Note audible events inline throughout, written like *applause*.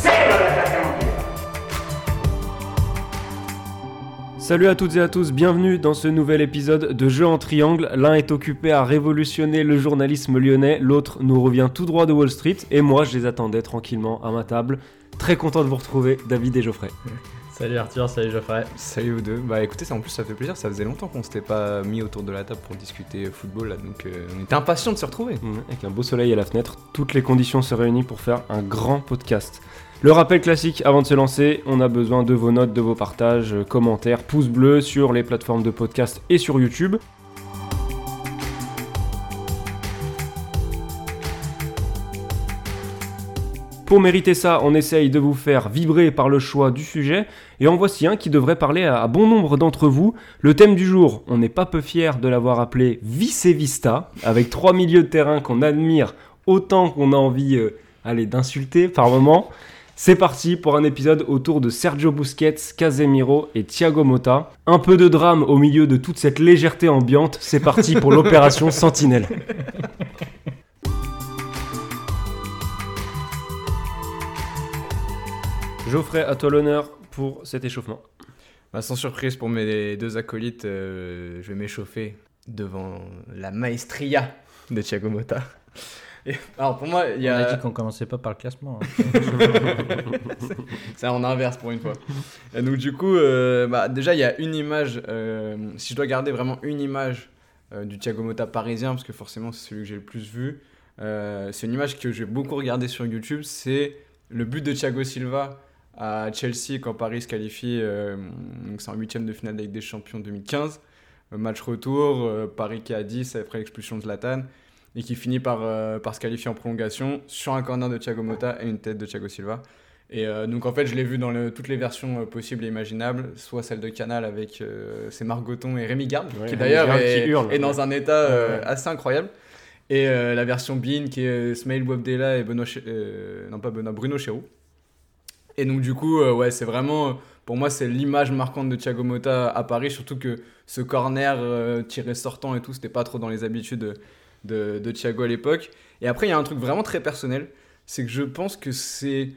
c'est le l'attaquant. Salut à toutes et à tous, bienvenue dans ce nouvel épisode de Jeux en triangle. L'un est occupé à révolutionner le journalisme lyonnais, l'autre nous revient tout droit de Wall Street, et moi je les attendais tranquillement à ma table. Très content de vous retrouver, David et Geoffrey. Salut Arthur, salut Geoffrey. Salut vous deux. Bah écoutez, ça, en plus ça fait plaisir, ça faisait longtemps qu'on s'était pas mis autour de la table pour discuter football là, donc euh, on était impatients de se retrouver. Mmh, Avec un beau soleil à la fenêtre, toutes les conditions se réunissent pour faire un grand podcast. Le rappel classique avant de se lancer, on a besoin de vos notes, de vos partages, euh, commentaires, pouces bleus sur les plateformes de podcast et sur YouTube. Pour mériter ça, on essaye de vous faire vibrer par le choix du sujet, et en voici un qui devrait parler à bon nombre d'entre vous. Le thème du jour, on n'est pas peu fier de l'avoir appelé Vice Vista, avec trois milieux de terrain qu'on admire autant qu'on a envie euh, d'insulter par moment. C'est parti pour un épisode autour de Sergio Busquets, Casemiro et Thiago Motta. Un peu de drame au milieu de toute cette légèreté ambiante. C'est parti pour l'opération *laughs* Sentinelle. Geoffrey, à toi l'honneur pour cet échauffement. Bah, sans surprise pour mes deux acolytes, euh, je vais m'échauffer devant la maestria de Thiago Motta. Et- alors pour moi, il y On a... a dit qu'on commençait pas par le classement. hein. *laughs* C'est en inverse pour une fois. Et donc du coup, euh, bah, déjà il y a une image, euh, si je dois garder vraiment une image euh, du Thiago Motta parisien, parce que forcément c'est celui que j'ai le plus vu, c'est une image que j'ai beaucoup regardé sur YouTube, c'est le but de Thiago Silva à Chelsea quand Paris se qualifie, donc c'est en huitième de finale Ligue des Champions 2015, Euh, match retour, Paris qui à 10 après l'expulsion de Zlatan, et qui finit par, euh, par se qualifier en prolongation sur un corner de Thiago Motta et une tête de Thiago Silva. Et euh, donc en fait, je l'ai vu dans le- toutes les versions euh, possibles et imaginables, soit celle de Canal avec c'est Margoton et Rémi Garde, Ouais, qui d'ailleurs est, dans un état Ouais. assez incroyable. Et la version Bean qui est Smail Bobdella et Benoît, non pas Benoît, Bruno Chéroux. Et donc du coup, ouais, c'est vraiment, pour moi, c'est l'image marquante de Thiago Motta à Paris, surtout que ce corner tiré sortant et tout, c'était pas trop dans les habitudes de, Thiago à l'époque. Et après, il y a un truc vraiment très personnel, c'est que je pense que c'est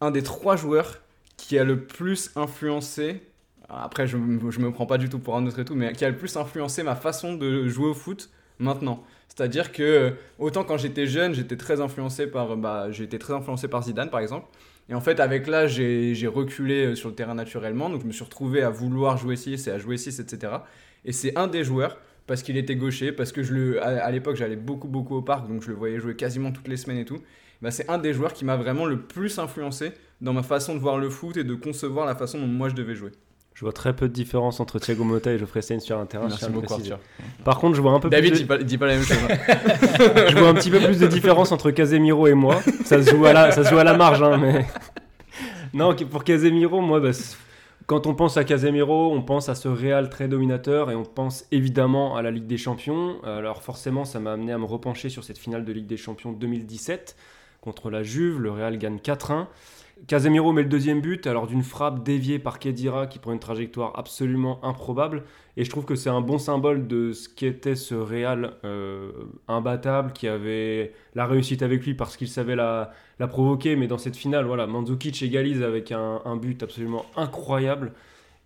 un des trois joueurs qui a le plus influencé. Après, je, je me prends pas du tout pour un autre et tout, mais qui a le plus influencé ma façon de jouer au foot maintenant. C'est-à-dire que autant quand j'étais jeune, j'étais très influencé par, bah, été très influencé par Zidane par exemple. Et en fait, avec l'âge, j'ai j'ai reculé euh, sur le terrain naturellement, donc je me suis retrouvé à vouloir jouer 6 et à jouer 6, etc. Et c'est un des joueurs parce qu'il était gaucher, parce que je le, à, à l'époque j'allais beaucoup beaucoup au parc, donc je le voyais jouer quasiment toutes les semaines et tout. Bah, c'est un des joueurs qui m'a vraiment le plus influencé dans ma façon de voir le foot et de concevoir la façon dont moi je devais jouer. Je vois très peu de différence entre Thiago Motta et Geoffrey Sainz sur un terrain. je Merci tiens à le beaucoup. Par contre, je vois un peu David, plus dis de... pas, dis pas la même chose. hein. *laughs* je vois un petit peu plus de différence entre Casemiro et moi. Ça se joue à la, ça se joue à la marge, hein, mais *laughs* non. Pour Casemiro, moi, bah, c'est- quand on pense à Casemiro, on pense à ce Real très dominateur et on pense évidemment à la Ligue des Champions. Alors forcément, ça m'a amené à me repencher sur cette finale de Ligue des Champions 2017 contre la Juve. Le Real gagne 4-1. Casemiro met le deuxième but, alors d'une frappe déviée par Kedira qui prend une trajectoire absolument improbable. Et je trouve que c'est un bon symbole de ce qu'était ce Real euh, imbattable qui avait la réussite avec lui parce qu'il savait la, provoquer. Mais dans cette finale, voilà, Mandzukic égalise avec un, but absolument incroyable.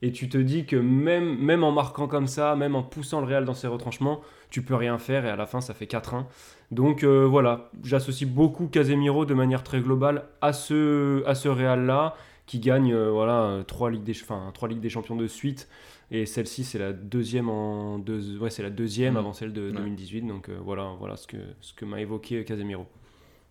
Et tu te dis que même, en marquant comme ça, même en poussant le Real dans ses retranchements, tu peux rien faire et à la fin ça fait 4-1. Donc euh, voilà, j'associe beaucoup Casemiro de manière très globale à ce, à ce Real-là qui gagne euh, voilà, euh, trois, ligues des, enfin, trois Ligues des Champions de suite. Et celle-ci, c'est la deuxième, en deux, ouais, c'est la deuxième Mhm. avant celle de Ouais. 2018. Donc euh, voilà, voilà ce que, ce que m'a évoqué Casemiro.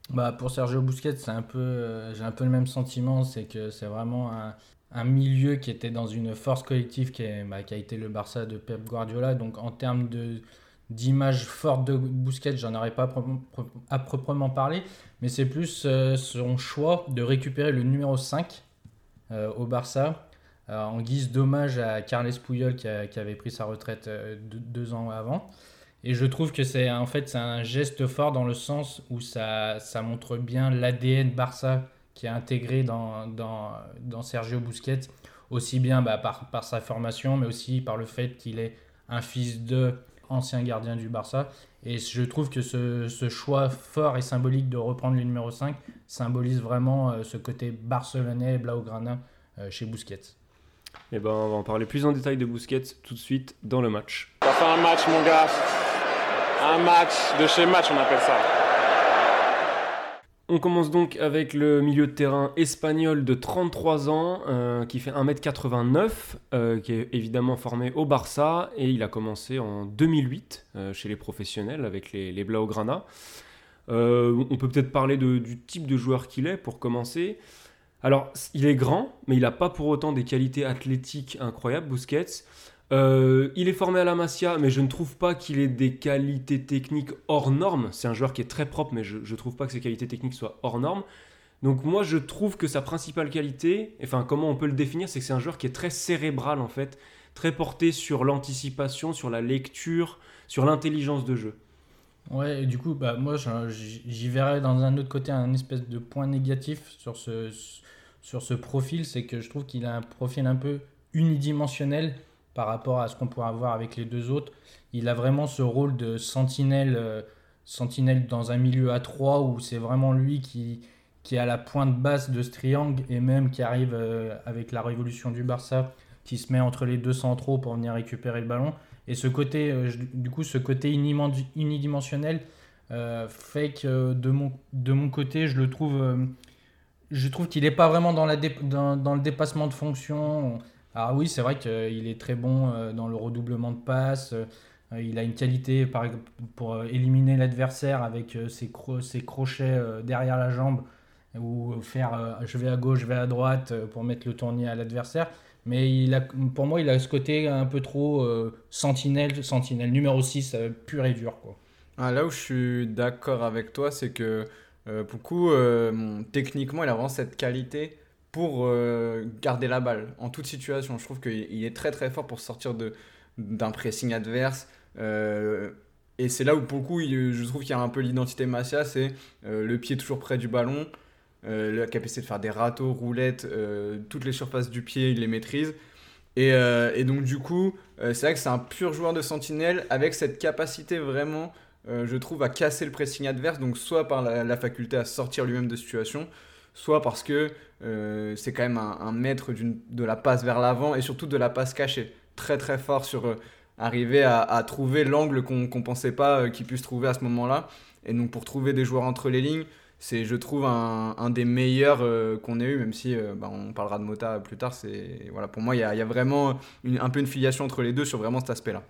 Bah, pour Sergio Busquets, c'est un peu, euh, j'ai un peu le même sentiment, c'est que c'est vraiment un, un milieu qui était dans une force collective qui, est- bah, qui a été le Barça de Pep Guardiola. Donc en termes de, d'images fortes de Busquets, j'en aurais pas à proprement parler, mais c'est plus euh, son choix de récupérer le numéro 5 euh, au Barça en guise d'hommage à Carles Puyol qui, avait pris sa retraite deux ans avant. Et je trouve que c'est en fait un geste fort dans le sens où ça, montre bien l'ADN Barça qui est intégré dans, Sergio Busquets, aussi bien bah, par, sa formation, mais aussi par le fait qu'il est un fils de ancien gardien du Barça. Et je trouve que ce, ce, choix fort et symbolique de reprendre le numéro 5 symbolise vraiment euh, ce côté barcelonais, blaugrana euh, chez Busquets. Et eh ben, on va en parler plus en détail de Busquets tout de suite dans le match. Ça fait un match, mon gars. Un match de chez match, on appelle ça. On commence donc avec le milieu de terrain espagnol de 33 ans euh, qui fait 1m89, euh, qui est évidemment formé au Barça et il a commencé en 2008 euh, chez les professionnels avec les, les Blaugrana. on peut peut-être parler du type de joueur qu'il est pour commencer. Alors, il est grand, mais il n'a pas pour autant des qualités athlétiques incroyables, Busquets. Euh, il est formé à la Masia, mais je ne trouve pas qu'il ait des qualités techniques hors normes. C'est un joueur qui est très propre, mais je ne trouve pas que ses qualités techniques soient hors normes. Donc moi, je trouve que sa principale qualité, enfin comment on peut le définir, c'est que c'est un joueur qui est très cérébral en fait, très porté sur l'anticipation, sur la lecture, sur l'intelligence de jeu. Ouais, et du coup, bah, moi, j'y verrais dans un autre côté un espèce de point négatif sur ce, sur ce profil, c'est que je trouve qu'il a un profil un peu unidimensionnel par rapport à ce qu'on pourrait avoir avec les deux autres. Il a vraiment ce rôle de sentinelle, euh, sentinelle dans un milieu à trois où c'est vraiment lui qui, qui est à la pointe basse de ce triangle et même qui arrive euh, avec la révolution du Barça, qui se met entre les deux centraux pour venir récupérer le ballon. Et ce côté, euh, du coup, ce côté unidimensionnel fait que de mon, de mon côté, je le trouve, je trouve qu'il n'est pas vraiment dans, le dépassement de fonction. Alors oui, c'est vrai qu'il est très bon euh, dans le redoublement de passes. Euh, il a une qualité par, pour euh, éliminer l'adversaire avec ses, crochets derrière la jambe ou faire je vais à gauche, je vais à droite pour mettre le tournier à l'adversaire. Mais pour moi, il a ce côté un peu trop sentinelle, sentinelle numéro 6, pur et dur. Ah, là où je suis d'accord avec toi, c'est que beaucoup, techniquement, il a vraiment cette qualité pour euh, garder la balle en toute situation. Je trouve qu'il est très très fort pour sortir d'un pressing adverse. Euh, et c'est là où pour le coup, je trouve qu'il y a un peu l'identité Masia, c'est euh, le pied toujours près du ballon, la capacité de faire des râteaux, roulettes, toutes les surfaces du pied, il les maîtrise. Et, et donc du coup, c'est vrai que c'est un pur joueur de sentinelle avec cette capacité vraiment, je trouve, à casser le pressing adverse, donc soit par la, faculté à sortir lui-même de situation, soit parce que euh, c'est quand même un, maître de la passe vers l'avant et surtout de la passe cachée. Très très fort sur euh, arriver à, trouver l'angle qu'on ne pensait pas euh, qu'il puisse trouver à ce moment-là. Et donc pour trouver des joueurs entre les lignes, c'est je trouve un, des meilleurs qu'on ait eu, même si bah, on parlera de Mota plus tard. Voilà, pour moi il y a, vraiment un peu une filiation entre les deux sur vraiment cet aspect-là.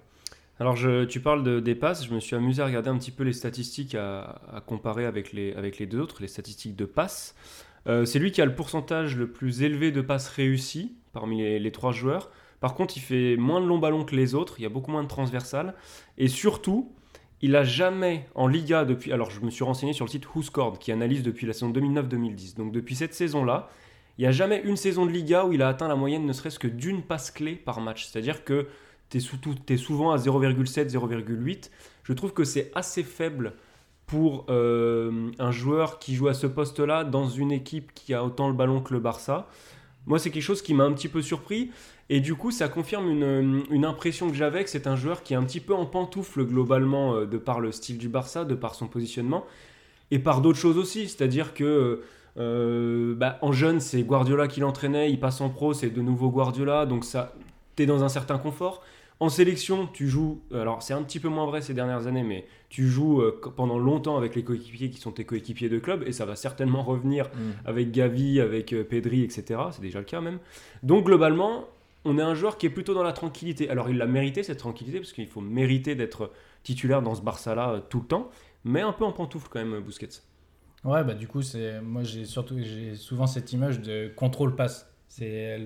Alors je, tu parles de, des passes, je me suis amusé à regarder un petit peu les statistiques à, comparer avec les, avec les deux autres, les statistiques de passes. Euh, c'est lui qui a le pourcentage le plus élevé de passes réussies parmi les, trois joueurs. Par contre, il fait moins de longs ballons que les autres, il y a beaucoup moins de transversales. Et surtout, il a jamais en Liga depuis. Alors, je me suis renseigné sur le site WhoScored qui analyse depuis la saison 2009-2010. Donc, depuis cette saison-là, il n'y a jamais une saison de Liga où il a atteint la moyenne ne serait-ce que d'une passe clé par match. C'est-à-dire que tu es, souvent à 0,7, 0,8. Je trouve que c'est assez faible pour euh, un joueur qui joue à ce poste-là dans une équipe qui a autant le ballon que le Barça. Moi, c'est quelque chose qui m'a un petit peu surpris. Et du coup, ça confirme une, impression que j'avais que c'est un joueur qui est un petit peu en pantoufle globalement euh, de par le style du Barça, de par son positionnement, et par d'autres choses aussi. C'est-à-dire que euh, bah, en jeune, c'est Guardiola qui l'entraînait, il passe en pro, c'est de nouveau Guardiola, donc ça, t'es dans un certain confort. En sélection, tu joues, alors c'est un petit peu moins vrai ces dernières années, mais tu joues euh, pendant longtemps avec les coéquipiers qui sont tes coéquipiers de club, et ça va certainement revenir mm. avec Gavi, avec euh, Pedri, etc. C'est déjà le cas même. Donc globalement, on est un joueur qui est plutôt dans la tranquillité. Alors il l'a mérité cette tranquillité, parce qu'il faut mériter d'être titulaire dans ce Barça-là euh, tout le temps, mais un peu en pantoufle quand même, Busquets. Ouais, bah du coup, c'est moi j'ai surtout j'ai souvent cette image de contrôle passe. C'est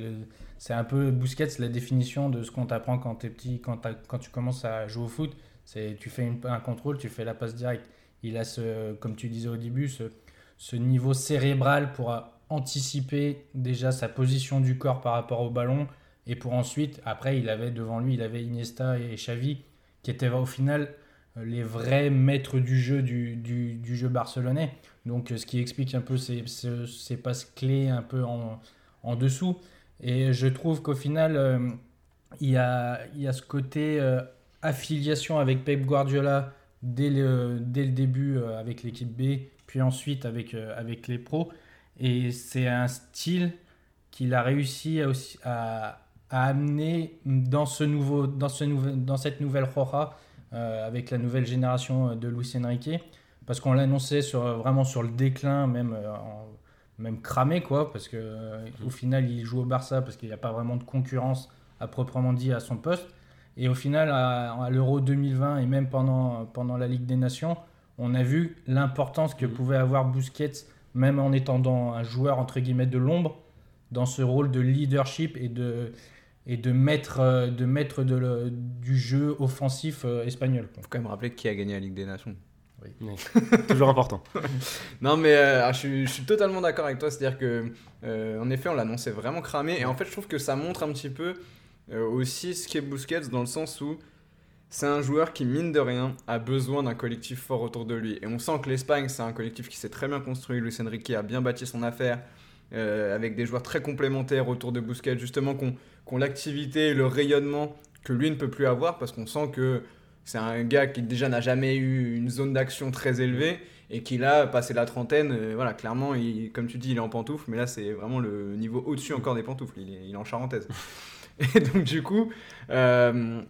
c'est un peu Busquets, la définition de ce qu'on t'apprend quand tu es petit, quand, tu commences à jouer au foot. C'est, tu fais un contrôle, tu fais la passe directe. Il a ce, comme tu disais au début, ce, niveau cérébral pour anticiper déjà sa position du corps par rapport au ballon. Et pour ensuite, après, il avait devant lui, il avait Iniesta et Xavi, qui étaient au final euh, les vrais maîtres du jeu du, jeu barcelonais. Donc, euh, ce qui explique un peu ces, passes clés un peu en dessous. Et je trouve qu'au final, euh, il, y a, il y a ce côté euh, affiliation avec Pep Guardiola dès le, dès le début euh, avec l'équipe B, puis ensuite avec, avec les pros. Et c'est un style qu'il a réussi à, aussi, à, à amener dans, ce nouveau, dans, ce nouvel, dans cette nouvelle Roja avec la nouvelle génération de Luis Enrique. Parce qu'on l'annonçait sur, vraiment sur le déclin, même, même cramé, quoi. Parce que euh, au final, il joue au Barça parce qu'il n'y a pas vraiment de concurrence à proprement dit à son poste. Et au final, à, à l'Euro 2020 et même pendant, pendant la Ligue des Nations, on a vu l'importance que Mhm. pouvait avoir Busquets, même en étant dans un joueur entre guillemets de l'ombre, dans ce rôle de leadership et de, et de maître, euh, de maître de le- du jeu offensif euh, espagnol. quoi. Faut quand même rappeler qui a gagné la Ligue des Nations. *laughs* Toujours important. *laughs* Non, mais euh, ah, je, suis, je suis totalement d'accord avec toi. C'est-à-dire que, euh, en effet, on l'annonçait vraiment cramé. Et en fait, je trouve que ça montre un petit peu euh, aussi ce qu'est Busquets dans le sens où c'est un joueur qui, mine de rien, a besoin d'un collectif fort autour de lui. Et on sent que l'Espagne, c'est un collectif qui s'est très bien construit. Luis Enrique a bien bâti son affaire. avec des joueurs très complémentaires autour de Busquets, justement, qui ont l'activité et le rayonnement que lui ne peut plus avoir, parce qu'on sent que c'est un gars qui déjà n'a jamais eu une zone d'action très élevée et qui là, passé la trentaine, euh, voilà, clairement, comme tu dis, il est en pantoufle, mais là c'est vraiment le niveau au-dessus encore des pantoufles, il est, en charentaise. *laughs* et donc du coup, euh,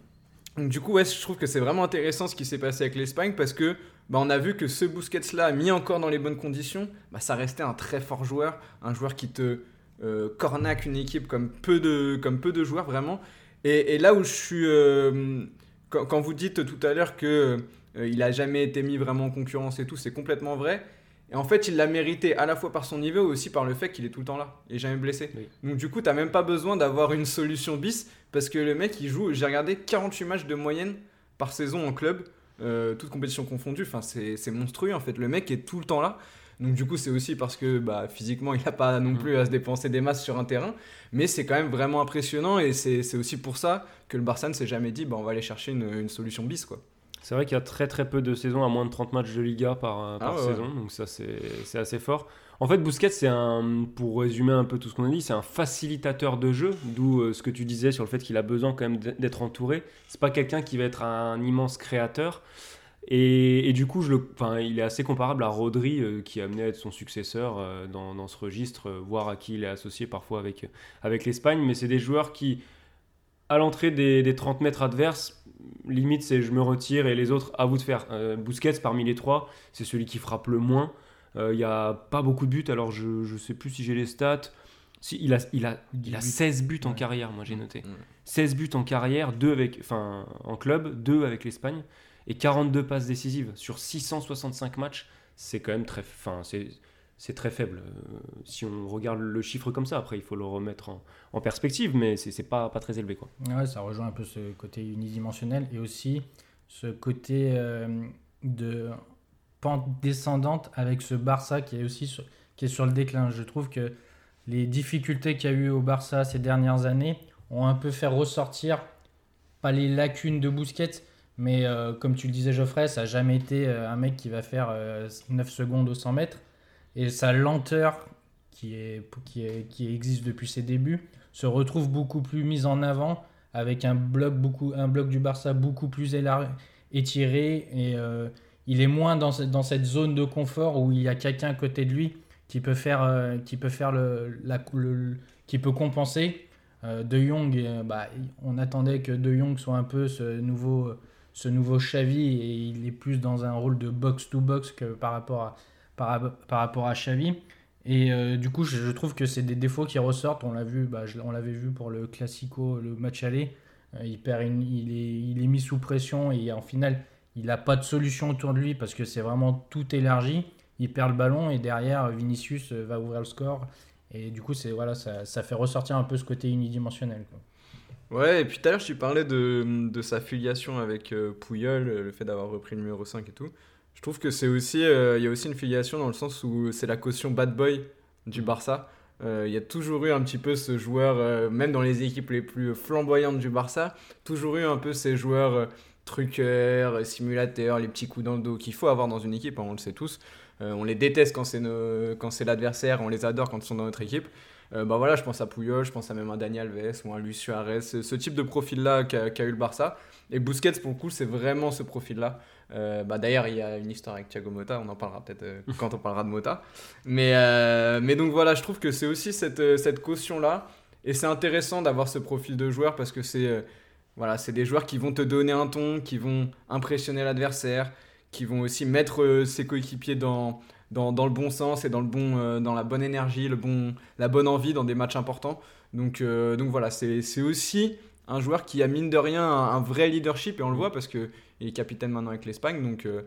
du coup, ouais, je trouve que c'est vraiment intéressant ce qui s'est passé avec l'Espagne parce que bah, on a vu que ce Busquets-là, mis encore dans les bonnes conditions, bah, ça restait un très fort joueur, un joueur qui te euh, cornaque une équipe comme peu de, comme peu de joueurs vraiment. Et, et là où je suis, euh, quand, quand vous dites tout à l'heure que euh, il a jamais été mis vraiment en concurrence et tout, c'est complètement vrai. Et en fait, il l'a mérité à la fois par son niveau et aussi par le fait qu'il est tout le temps là. Est jamais blessé. Oui. Donc du coup, t'as même pas besoin d'avoir une solution bis parce que le mec, il joue, j'ai regardé 48 matchs de moyenne par saison en club, euh, toutes compétitions confondues. Enfin, c'est c'est monstrueux en fait. Le mec est tout le temps là. Donc du coup, c'est aussi parce que bah, physiquement, il n'a pas non plus à se dépenser des masses sur un terrain. Mais c'est quand même vraiment impressionnant et c'est aussi pour ça que le Barça ne s'est jamais dit bah, on va aller chercher une, une solution bis. quoi. C'est vrai qu'il y a très très peu de saisons à moins de 30 matchs de Liga par, euh, par Ah ouais, saison, donc ça c'est c'est assez fort. En fait, Busquets, c'est un, pour résumer un peu tout ce qu'on a dit, c'est un facilitateur de jeu, d'où euh, ce que tu disais sur le fait qu'il a besoin quand même d'être entouré. C'est pas quelqu'un qui va être un immense créateur. Et, et du coup, je le, enfin, il est assez comparable à Rodri, euh, qui a amené à être son successeur euh, dans, dans ce registre, euh, voire à qui il est associé parfois avec, avec l'Espagne. Mais c'est des joueurs qui, à l'entrée des, des 30 mètres adverses, limite c'est je me retire et les autres à vous de faire. Busquets parmi les trois, c'est celui qui frappe le moins. Il n'y a pas beaucoup de buts, alors je ne sais plus si j'ai les stats. Si, il, a, il, a, il a 16 buts en carrière, moi j'ai noté. Ouais. 16 buts en carrière, 2 avec, enfin, en club, 2 avec l'Espagne, et 42 passes décisives sur 665 matchs. C'est quand même très, enfin, c'est, très faible. Euh, si on regarde le chiffre comme ça, après il faut le remettre en, perspective, mais c'est pas, pas très élevé. Quoi. Ouais, ça rejoint un peu ce côté unidimensionnel et aussi ce côté euh, de pente descendante avec ce Barça qui est aussi sur, qui est sur le déclin. Je trouve que les difficultés qu'il y a eu au Barça ces dernières années ont un peu fait ressortir, pas les lacunes de Busquets, mais euh, comme tu le disais Geoffrey, ça n'a jamais été euh, un mec qui va faire euh, 9 secondes au 100 mètres. Et sa lenteur, qui, est, qui, qui existe depuis ses débuts, se retrouve beaucoup plus mise en avant avec un bloc, beaucoup, un bloc du Barça beaucoup plus étiré et euh, il est moins dans, dans cette zone de confort où il y a quelqu'un à côté de lui qui peut faire, euh, qui peut faire le, qui peut compenser. Euh, de Jong, euh, bah, on attendait que De Jong soit un peu ce nouveau, ce nouveau Xavi et il est plus dans un rôle de box to box que par rapport à, par, rapport à Xavi. Et euh, du coup, je, trouve que c'est des défauts qui ressortent. On l'a vu, bah, on l'avait vu pour le Classico, le match aller. Euh, il, perd il, est, mis sous pression et en finale, il n'a pas de solution autour de lui parce que c'est vraiment tout élargi. Il perd le ballon et derrière, Vinicius euh, va ouvrir le score. Et du coup, voilà, ça, fait ressortir un peu ce côté unidimensionnel. Ouais, et puis tout à l'heure, tu parlais de, de sa filiation avec euh, euh, le fait d'avoir repris le numéro 5 et tout. Je trouve que c'est aussi, euh, il y a aussi une filiation dans le sens où c'est la caution bad boy du Barça. Euh, Il y a toujours eu un petit peu ce joueur, même dans les équipes les plus flamboyantes du Barça, toujours eu un peu ces joueurs truqueurs, simulateurs, les petits coups dans le dos qu'il faut avoir dans une équipe, hein, on le sait tous. On les déteste quand c'est l'adversaire, on les adore quand ils sont dans notre équipe. Euh, bah voilà, je pense à Puyol, je pense à même à Daniel Alves ou à Luis Suarez, ce, ce type de profil-là qu'a eu le Barça. Et Busquets, pour le coup, c'est vraiment ce profil-là. Euh, bah D'ailleurs, il y a une histoire avec Thiago Motta, on en parlera peut-être euh, *laughs* quand on parlera de Motta. Mais, mais donc voilà, je trouve que c'est aussi cette, cette caution-là. Et c'est intéressant d'avoir ce profil de joueur parce que c'est voilà, des joueurs qui vont te donner un ton, qui vont impressionner l'adversaire, qui vont aussi mettre ses coéquipiers dans, dans, dans le bon sens et dans, le bon, euh, dans la bonne énergie, le bon, la bonne envie dans des matchs importants. Donc, euh, donc voilà, c'est aussi un joueur qui a mine de rien un, un vrai leadership et on le voit parce qu'il est capitaine maintenant avec l'Espagne. Donc, euh,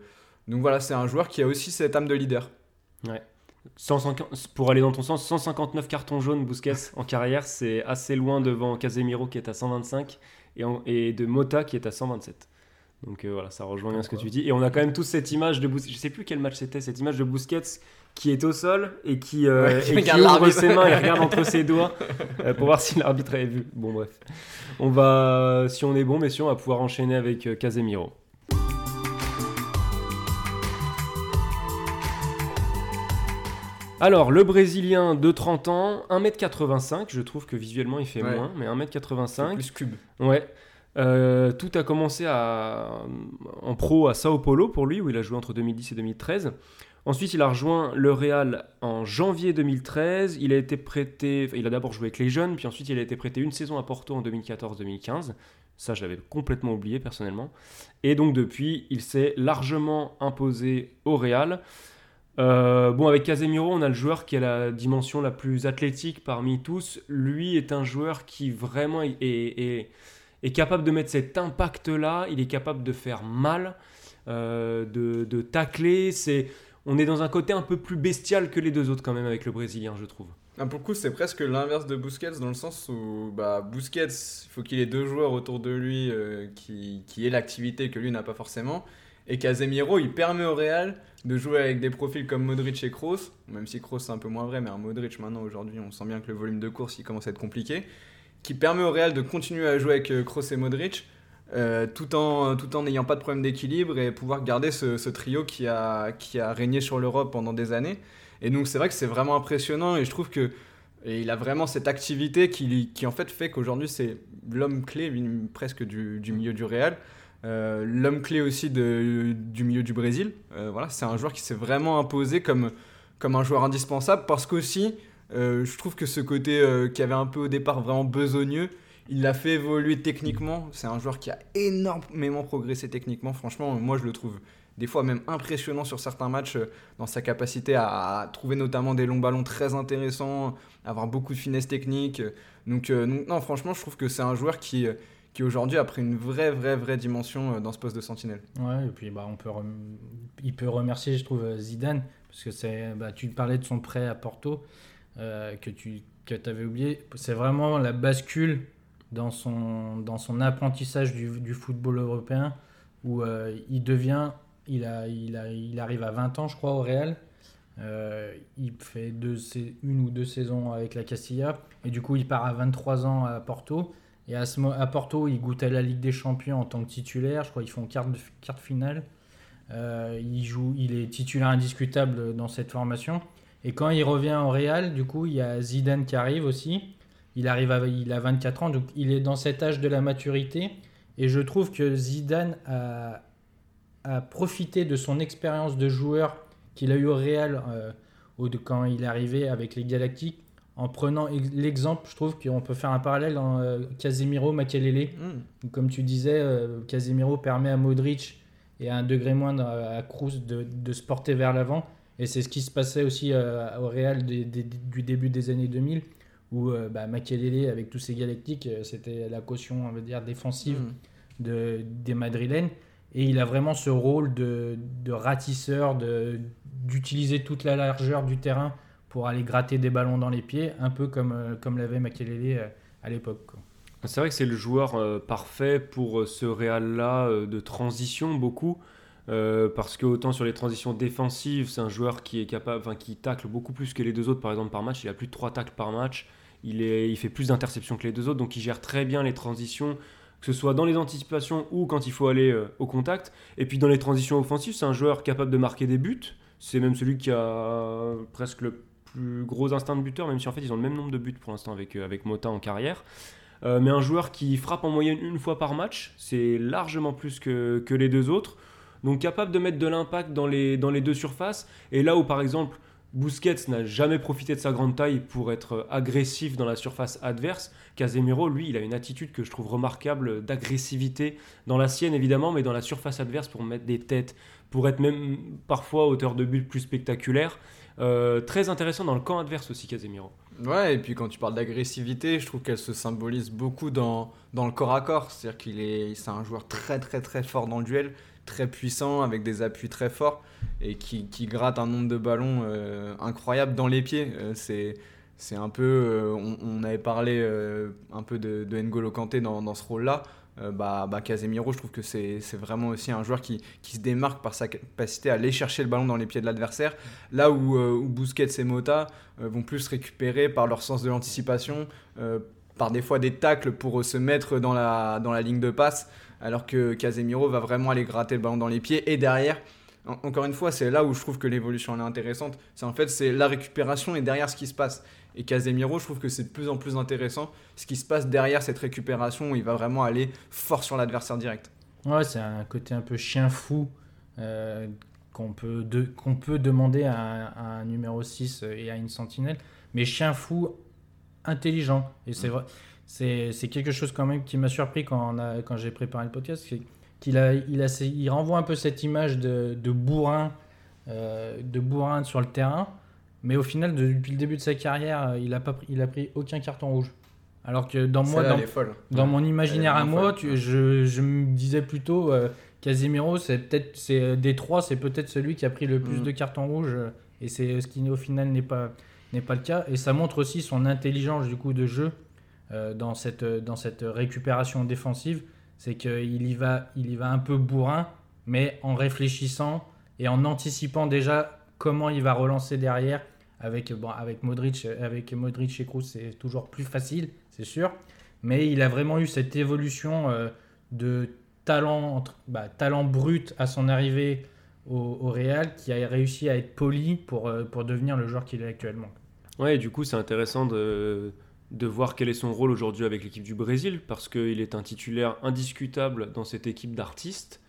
donc voilà, c'est un joueur qui a aussi cette âme de leader. 150 pour aller dans ton sens, 159 cartons jaunes Busquets *laughs* en carrière, c'est assez loin devant Casemiro qui est à 125 et, en- et de Mota qui est à 127. Donc euh, voilà, ça rejoint bien ce que tu dis. Et on a quand même tous cette image de Busquets, je sais plus quel match c'était, cette image de Busquets qui est au sol et qui, euh, Ouais, et qui ouvre ses mains et regarde entre ses *laughs* doigts euh, pour voir si l'arbitre avait vu. Bon bref, on va, si on est bon, messieurs, on va pouvoir enchaîner avec euh, Casemiro. Alors, le Brésilien de 30 ans, 1m85, je trouve que visuellement il fait Ouais. moins, mais 1m85. Plus cube. Ouais. Euh, tout a commencé en pro à Sao Paulo pour lui, où il a joué entre 2010 et 2013. Ensuite, il a rejoint le Real en janvier 2013. Il a été prêté, il a d'abord joué avec les jeunes, puis ensuite il a été prêté une saison à Porto en 2014-2015. Ça, je l'avais complètement oublié personnellement. Et donc depuis, il s'est largement imposé au Real. Euh, bon, avec Casemiro, on a le joueur qui a la dimension la plus athlétique parmi tous. Lui est un joueur qui vraiment est capable de mettre cet impact-là. Il est capable de faire mal, euh, de, de tacler. C'est, on est dans un côté un peu plus bestial que les deux autres quand même avec le Brésilien, je trouve. Ah, pour le coup, c'est presque l'inverse de Busquets dans le sens où bah, Busquets, il faut qu'il ait deux joueurs autour de lui euh, qui, qui aient l'activité que lui n'a pas forcément. Et Casemiro, il permet au Real de jouer avec des profils comme Modric et Kroos, même si Kroos c'est un peu moins vrai, mais un Modric maintenant aujourd'hui, on sent bien que le volume de course il commence à être compliqué, qui permet au Real de continuer à jouer avec euh, Kroos et Modric. euh, tout en tout en n'ayant pas de problème d'équilibre et pouvoir garder ce, trio qui a, qui a régné sur l'Europe pendant des années. Et donc c'est vrai que c'est vraiment impressionnant et je trouve que et il a vraiment cette activité qui, qui en fait fait qu'aujourd'hui c'est l'homme clé presque du, milieu du Real. Euh, l'homme clé aussi de- du milieu du Brésil. Voilà, c'est un joueur qui s'est vraiment imposé comme, comme un joueur indispensable parce qu'aussi euh, je trouve que ce côté euh, qui avait un peu au départ vraiment besogneux, il l'a fait évoluer techniquement. C'est un joueur qui a énormément progressé techniquement. Franchement, moi je le trouve des fois même impressionnant sur certains matchs euh, dans sa capacité à, trouver notamment des longs ballons très intéressants, avoir beaucoup de finesse technique. Donc, non, franchement, je trouve que c'est un joueur qui, qui aujourd'hui a pris une vraie, vraie, vraie dimension dans ce poste de sentinelle. Ouais, et puis bah, on peut il peut remercier, je trouve, Zidane, parce que bah, tu parlais de son prêt à Porto, euh, que tu que avais oublié. C'est vraiment la bascule dans son, dans son apprentissage du, du football européen, où euh, il devient, il, a, il, a, il arrive à 20 ans, je crois, au Real. Euh, il fait deux, une ou deux saisons avec la Castilla, et du coup, il part à 23 ans à Porto. Et à, ce, à Porto, il goûte à la Ligue des Champions en tant que titulaire. Je crois qu'ils font quart, de, quart de finale. Il, joue, il est titulaire indiscutable dans cette formation. Et quand il revient au Real, du coup, il y a Zidane qui arrive aussi. Il arrive à, il a 24 ans, donc il est dans cet âge de la maturité. Et je trouve que Zidane a, a profité de son expérience de joueur qu'il a eu au Real euh, quand il est arrivé avec les Galactiques. En prenant ex- l'exemple, je trouve qu'on peut faire un parallèle en euh, Casemiro, Makelele. Hmm. Comme tu disais, euh, Casemiro permet à Modric et à un degré moindre à de, de se porter vers l'avant. Et c'est ce qui se passait aussi euh, au Real des- des- du début des années 2000, où euh, bah, Makelele, avec tous ses galactiques, euh, c'était la caution on va dire, défensive de, des Madrilènes. Et il a vraiment ce rôle de, de ratisseur, de- d'utiliser toute la largeur du terrain pour aller gratter des ballons dans les pieds, un peu comme, euh, comme l'avait Makelele euh, à l'époque. C'est vrai que c'est le joueur euh, parfait pour ce Real-là euh, de transition beaucoup. Euh, parce que autant sur les transitions défensives, c'est un joueur qui est capable, enfin qui tacle beaucoup plus que les deux autres, par exemple par match. Il a plus de 3 tacles par match. Il, fait plus d'interceptions que les deux autres, donc il gère très bien les transitions, que ce soit dans les anticipations ou quand il faut aller euh, au contact. Et puis dans les transitions offensives, c'est un joueur capable de marquer des buts. C'est même celui qui a presque le plus gros instinct de buteur, même si en fait ils ont le même nombre de buts pour l'instant avec, euh, avec Mota en carrière. Euh, mais un joueur qui frappe en moyenne une fois par match, c'est largement plus que, que les deux autres. Donc capable de mettre de l'impact dans les, dans les deux surfaces. Et là où par exemple Busquets n'a jamais profité de sa grande taille pour être agressif dans la surface adverse, Casemiro, lui, il a une attitude que je trouve remarquable d'agressivité dans la sienne évidemment, mais dans la surface adverse pour mettre des têtes, pour être même parfois auteur de buts plus spectaculaires. Euh, très intéressant dans le camp adverse aussi, Casemiro. Ouais, et puis quand tu parles d'agressivité, je trouve qu'elle se symbolise beaucoup dans, dans le corps à corps. C'est-à-dire qu'il est, c'est un joueur très très très fort dans le duel, très puissant, avec des appuis très forts, et qui, gratte un nombre de ballons euh, incroyable dans les pieds. Euh, c'est, un peu, euh, on, avait parlé euh, un peu de, N'Golo Kanté dans, ce rôle-là. Bah, bah, Casemiro, je trouve que c'est vraiment aussi un joueur qui, qui se démarque par sa capacité à aller chercher le ballon dans les pieds de l'adversaire. Là où, où Busquets et Mota vont plus récupérer par leur sens de l'anticipation, par des fois des tacles pour se mettre dans la, dans la ligne de passe, alors que Casemiro va vraiment aller gratter le ballon dans les pieds. Et derrière, en- encore une fois, c'est là où je trouve que l'évolution est intéressante. C'est en fait c'est la récupération et derrière ce qui se passe. Et Casemiro, je trouve que c'est de plus en plus intéressant ce qui se passe derrière cette récupération où il va vraiment aller fort sur l'adversaire direct. Ouais, c'est un côté un peu chien fou euh, qu'on peut, de- peut demander à un, à un numéro 6 et à une sentinelle. Mais chien fou intelligent. Et c'est vrai, c'est c'est quelque chose quand même qui m'a surpris quand, on a- quand j'ai préparé le podcast. c'est qu'il a, il, a, il renvoie un peu cette image de, de bourrin, euh, de bourrin sur le terrain. Mais au final, de- depuis le début de sa carrière, euh, il a, pas pris, il a pris aucun carton rouge. Alors que dans moi, dans, mon imaginaire à moi, tu- je, je me disais plutôt euh, Casemiro, c'est peut-être c'est des trois, c'est peut-être celui qui a pris le plus Mhm. de cartons rouges euh, et c'est ce qui au final n'est pas n'est pas le cas et ça montre aussi son intelligence du coup de jeu euh, dans cette dans cette récupération défensive, c'est qu'il y va il y va un peu bourrin mais en réfléchissant et en anticipant déjà comment il va relancer derrière avec bon avec Modric avec Modric et Kroos, c'est toujours plus facile, c'est sûr mais il a vraiment eu cette évolution euh, de talent, bah, talent brut à son arrivée au, au Real qui a réussi à être poli pour, euh, pour devenir le joueur qu'il est actuellement. Ouais, et du coup, c'est intéressant de, de voir quel est son rôle aujourd'hui avec l'équipe du Brésil, parce qu'il est un titulaire indiscutable dans cette équipe d'artistes.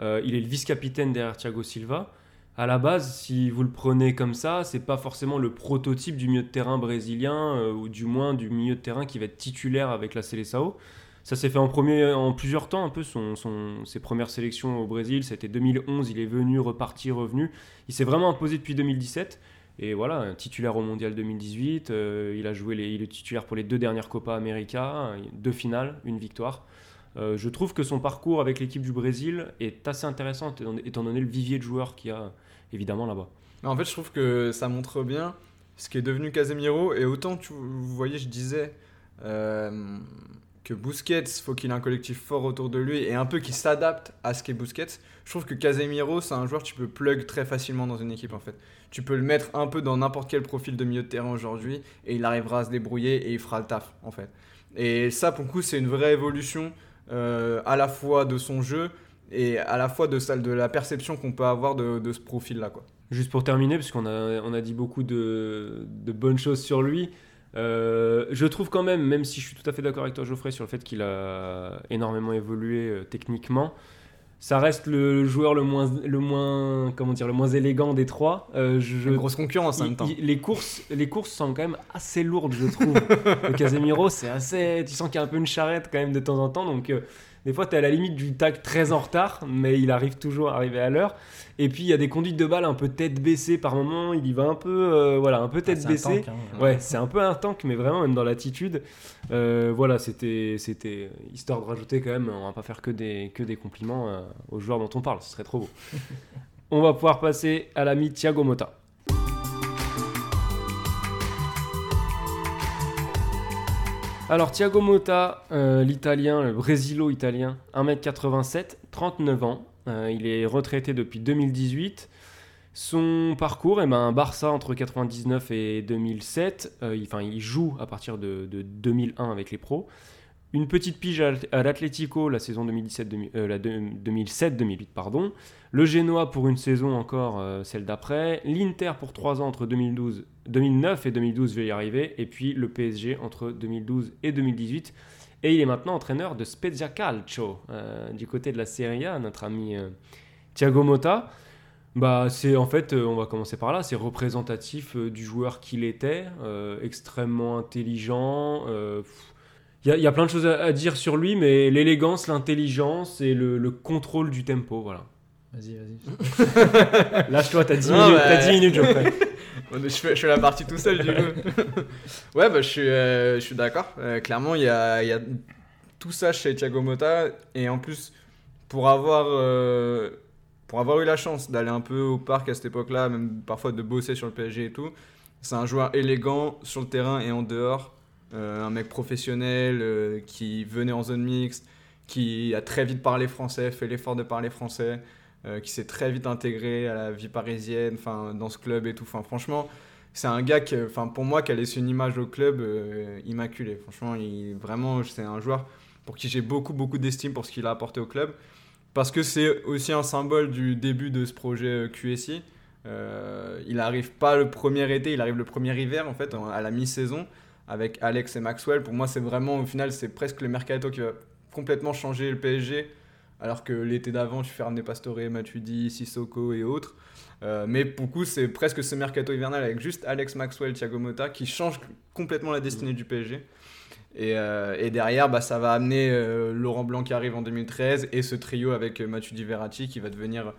Euh, il est le vice-capitaine derrière Thiago Silva. À la base, si vous le prenez comme ça, c'est pas forcément le prototype du milieu de terrain brésilien, euh, ou du moins du milieu de terrain qui va être titulaire avec la Seleção. Ça s'est fait en, premier, en plusieurs temps, un peu son, ses premières sélections au Brésil. C'était 2011, il est venu, reparti, revenu. Il s'est vraiment imposé depuis 2017. Et voilà, titulaire au Mondial 2018. euh, il a joué il est titulaire pour les deux dernières Copa América, deux finales, une victoire. Euh, je trouve que son parcours avec l'équipe du Brésil est assez intéressant étant- donné le vivier de joueurs qu'il y a évidemment là-bas. En fait, je trouve que ça montre bien ce qui est devenu Casemiro. Et autant, tu, vous voyez, je disais euh, que Busquets, faut qu'il ait un collectif fort autour de lui et un peu qui s'adapte à ce qu'est Busquets. Je trouve que Casemiro, c'est un joueur que tu peux plug très facilement dans une équipe en fait. Tu peux le mettre un peu dans n'importe quel profil de milieu de terrain aujourd'hui et il arrivera à se débrouiller et il fera le taf en fait. Et ça, pour le coup, c'est une vraie évolution euh, à la fois de son jeu et à la fois de, celle, de la perception qu'on peut avoir de, ce profil-là. quoi. Juste pour terminer, puisqu'on a, on a dit beaucoup de, de bonnes choses sur lui, euh, je trouve quand même, même si je suis tout à fait d'accord avec toi Geoffrey sur le fait qu'il a énormément évolué euh, techniquement, ça reste le joueur le moins, le moins, comment dire, le moins élégant des trois. Euh, je, Une grosse concurrence en même temps. les courses, les courses sont quand même assez lourdes, je trouve. *laughs* le Casemiro, c'est assez, tu sens qu'il y a un peu une charrette quand même de temps en temps, donc. euh, des fois, tu es à la limite du tag très en retard, mais il arrive toujours à arriver à l'heure. Et puis, il y a des conduites de balle un peu tête baissée par moment. Il y va un peu, euh, voilà, un peu tête Ah, un baissée. tank, hein. Ouais, c'est un peu un tank, mais vraiment, même dans l'attitude. Euh, voilà, c'était, c'était histoire de rajouter quand même, on va pas faire que des, que des compliments euh, aux joueurs dont on parle, ce serait trop beau. *laughs* on va pouvoir passer à l'ami Thiago Motta. Alors Thiago Motta, euh, l'italien, le brésilo-italien, 1m87, 39 ans. Euh, il est retraité depuis 2018. Son parcours, eh ben, Barça entre 99 et 2007. Euh, il joue à partir de, de 2001 avec les pros. Une petite pige à, l'Atlético la saison 2017, euh, la de- 2007-2008, pardon. Le Genoa pour une saison encore, euh, celle d'après. L'Inter pour 3 ans entre 2012, 2009 et 2012, je vais y arriver. Et puis le PSG entre 2012 et 2018. Et il est maintenant entraîneur de Spezia Calcio, euh, du côté de la Serie A, notre ami Thiago Motta. Bah, c'est en fait, on va commencer par là, c'est représentatif du joueur qu'il était, extrêmement intelligent. Il y, a- il y a plein de choses à, à dire sur lui, mais l'élégance, l'intelligence et le, le contrôle du tempo, voilà. Vas-y, vas-y. *laughs* Lâche-toi, t'as 10 Non, minutes, bah- t'as 10 minutes, Geoffrey. *laughs* Ouais, mais Je fais, je fais la partie tout seul du coup. *laughs* ouais, bah, je suis, euh, je suis d'accord. Euh, clairement, il y a, il y a tout ça chez Thiago Motta. Et en plus, pour avoir, euh, pour avoir eu la chance d'aller un peu au parc à cette époque-là, même parfois de bosser sur le PSG et tout, c'est un joueur élégant sur le terrain et en dehors. Euh, un mec professionnel euh, qui venait en zone mixte, qui a très vite parlé français, fait l'effort de parler français euh, qui s'est très vite intégré à la vie parisienne, enfin dans ce club et tout. Enfin franchement, c'est un gars qui, enfin pour moi, qui a laissé une image au club immaculée. Franchement, il, vraiment, c'est un joueur pour qui j'ai beaucoup beaucoup d'estime pour ce qu'il a apporté au club, parce que c'est aussi un symbole du début de ce projet QSI. Il arrive pas le premier été, il arrive le premier hiver en fait, à la mi-saison avec Alex et Maxwell. Pour moi, c'est vraiment au final, c'est presque le mercato qui va complètement changer le PSG. Alors que l'été d'avant, tu fais ramener Pastore, Matuidi, Sissoko et autres. Euh, mais pour coup, c'est presque ce mercato hivernal avec juste Alex Maxwell, Thiago Motta qui change complètement la destinée du PSG. Et, euh, et derrière, bah, ça va amener euh, Laurent Blanc qui arrive en 2013 et ce trio avec Matuidi Verratti qui va devenir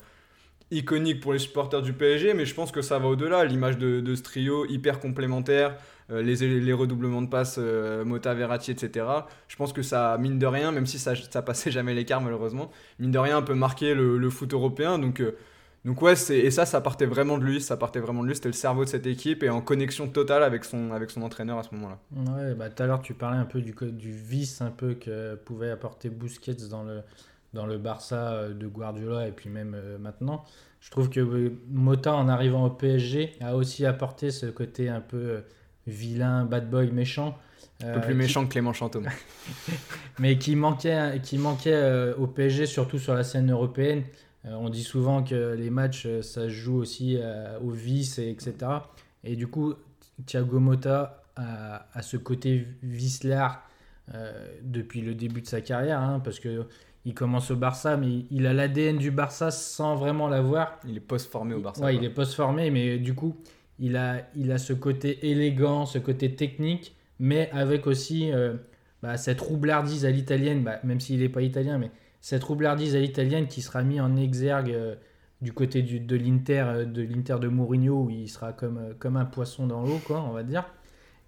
iconique pour les supporters du PSG. Mais je pense que ça va au-delà. L'image de, ce trio hyper complémentaire, les, les redoublements de passes, euh, Mota, Verratti, etc. Je pense que ça, mine de rien, même si ça, passait jamais l'écart malheureusement, mine de rien, un peu marqué le, foot européen. Donc, euh, donc ouais, et ça, ça partait vraiment de lui. Ça partait vraiment de lui. C'était le cerveau de cette équipe et en connexion totale avec son, avec son entraîneur à ce moment-là. Ouais, bah tout à l'heure tu parlais un peu du, du vice un peu que pouvait apporter Busquets dans le, dans le Barça euh, de Guardiola et puis même euh, maintenant. Je trouve que euh, Mota en arrivant au PSG a aussi apporté ce côté un peu euh, vilain, bad boy, méchant. Un peu plus méchant que Clément Chantôme. *laughs* mais qui manquait, qui manquait euh, au PSG, surtout sur la scène européenne. Euh, on dit souvent que les matchs, euh, ça se joue aussi au vice, et etc. Et du coup, Thiago Motta a, a ce côté vicelard depuis le début de sa carrière, hein, parce que il commence au Barça, mais il, il a l'ADN du Barça sans vraiment l'avoir. Il est post-formé au Barça. Ouais, quoi. il est post-formé, mais du coup, il a, il a ce côté élégant, ce côté technique, mais avec aussi euh, bah, cette roublardise à l'italienne, bah, même s'il n'est pas italien, mais cette roublardise à l'italienne qui sera mis en exergue euh, du côté de l'Inter euh, de l'Inter de Mourinho, où il sera comme, comme un poisson dans l'eau, quoi, on va dire.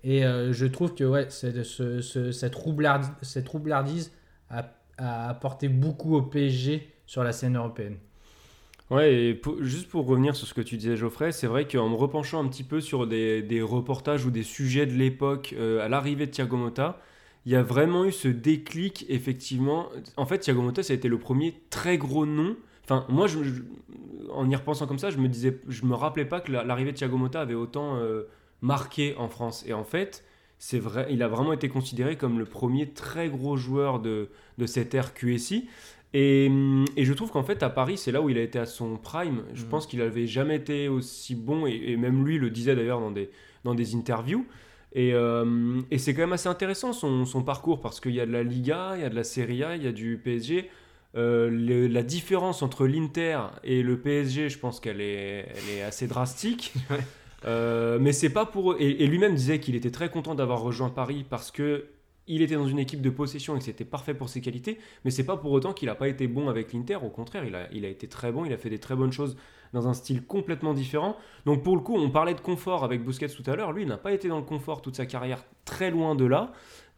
Et je trouve que ouais, c'est- ce- ce- cette, roublardise, cette roublardise a, a apporté beaucoup au PSG sur la scène européenne. Ouais, et juste pour revenir sur ce que tu disais, Geoffrey, c'est vrai qu'en me repenchant un petit peu sur des, reportages ou des sujets de l'époque euh, à l'arrivée de Thiago Motta, il y a vraiment eu ce déclic, effectivement. En fait, Thiago Motta, ça a été le premier très gros nom. Enfin, moi, en y repensant comme ça, je me disais, je me rappelais pas que la- l'arrivée de Thiago Motta avait autant euh, marqué en France. Et en fait, c'est vrai, il a vraiment été considéré comme le premier très gros joueur de, de cette ère QSI. Et, hum, et je trouve qu'en fait, à Paris, c'est là où il a été à son prime. Je Mhm. pense qu'il avait jamais été aussi bon, et, et même lui le disait d'ailleurs dans des, dans des interviews. Et, euh, et c'est quand même assez intéressant son, son parcours parce qu'il y a de la Liga, il y a de la Serie A, il y a du PSG. Euh, le- la différence entre l'Inter et le PSG, je pense qu'elle est, elle est assez drastique. *laughs* Euh, mais c'est pas pour eux. Et, et lui-même disait qu'il était très content d'avoir rejoint Paris parce que il était dans une équipe de possession et que c'était parfait pour ses qualités. Mais c'est pas pour autant qu'il a pas été bon avec l'Inter. Au contraire, il a, il a été très bon. Il a fait des très bonnes choses dans un style complètement différent. Donc pour le coup, on parlait de confort avec Busquets tout à l'heure. Lui, il n'a pas été dans le confort toute sa carrière, très loin de là.